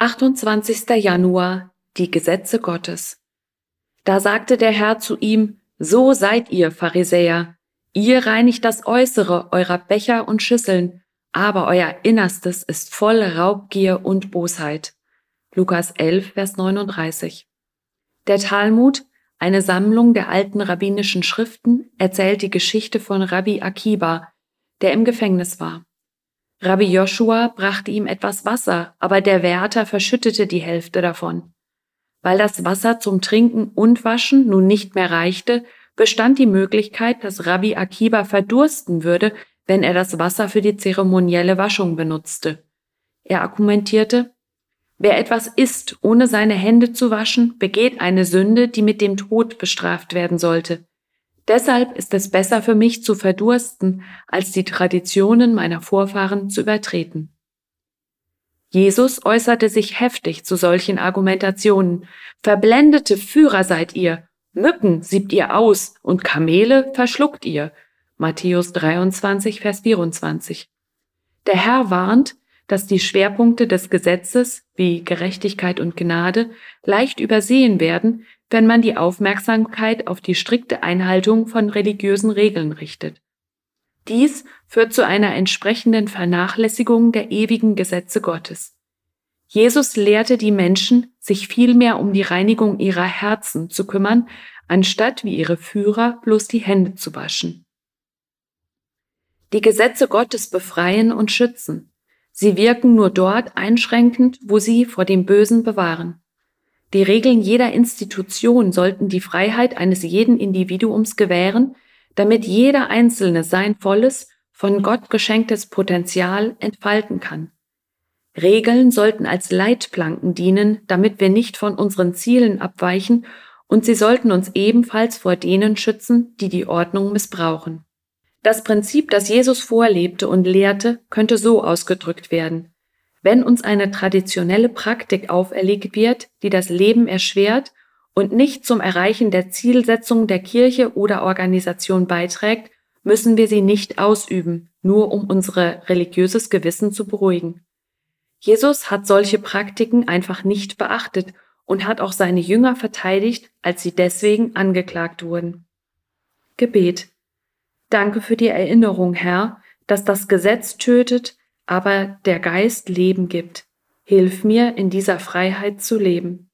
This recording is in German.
28. Januar Die Gesetze Gottes. Da sagte der Herr zu ihm, So seid ihr, Pharisäer, ihr reinigt das Äußere eurer Becher und Schüsseln, aber euer Innerstes ist voll Raubgier und Bosheit. Lukas 11, Vers 39. Der Talmud, eine Sammlung der alten rabbinischen Schriften, erzählt die Geschichte von Rabbi Akiba, der im Gefängnis war. Rabbi Joshua brachte ihm etwas Wasser, aber der Wärter verschüttete die Hälfte davon. Weil das Wasser zum Trinken und Waschen nun nicht mehr reichte, bestand die Möglichkeit, dass Rabbi Akiba verdursten würde, wenn er das Wasser für die zeremonielle Waschung benutzte. Er argumentierte, wer etwas isst, ohne seine Hände zu waschen, begeht eine Sünde, die mit dem Tod bestraft werden sollte. Deshalb ist es besser für mich zu verdursten, als die Traditionen meiner Vorfahren zu übertreten. Jesus äußerte sich heftig zu solchen Argumentationen. Verblendete Führer seid ihr, Mücken siebt ihr aus und Kamele verschluckt ihr. Matthäus 23, Vers 24. Der Herr warnt, dass die Schwerpunkte des Gesetzes wie Gerechtigkeit und Gnade leicht übersehen werden, wenn man die Aufmerksamkeit auf die strikte Einhaltung von religiösen Regeln richtet. Dies führt zu einer entsprechenden Vernachlässigung der ewigen Gesetze Gottes. Jesus lehrte die Menschen, sich vielmehr um die Reinigung ihrer Herzen zu kümmern, anstatt wie ihre Führer bloß die Hände zu waschen. Die Gesetze Gottes befreien und schützen. Sie wirken nur dort einschränkend, wo sie vor dem Bösen bewahren. Die Regeln jeder Institution sollten die Freiheit eines jeden Individuums gewähren, damit jeder Einzelne sein volles, von Gott geschenktes Potenzial entfalten kann. Regeln sollten als Leitplanken dienen, damit wir nicht von unseren Zielen abweichen, und sie sollten uns ebenfalls vor denen schützen, die die Ordnung missbrauchen. Das Prinzip, das Jesus vorlebte und lehrte, könnte so ausgedrückt werden. Wenn uns eine traditionelle Praktik auferlegt wird, die das Leben erschwert und nicht zum Erreichen der Zielsetzung der Kirche oder Organisation beiträgt, müssen wir sie nicht ausüben, nur um unser religiöses Gewissen zu beruhigen. Jesus hat solche Praktiken einfach nicht beachtet und hat auch seine Jünger verteidigt, als sie deswegen angeklagt wurden. Gebet. Danke für die Erinnerung, Herr, dass das Gesetz tötet, aber der Geist Leben gibt. Hilf mir, in dieser Freiheit zu leben.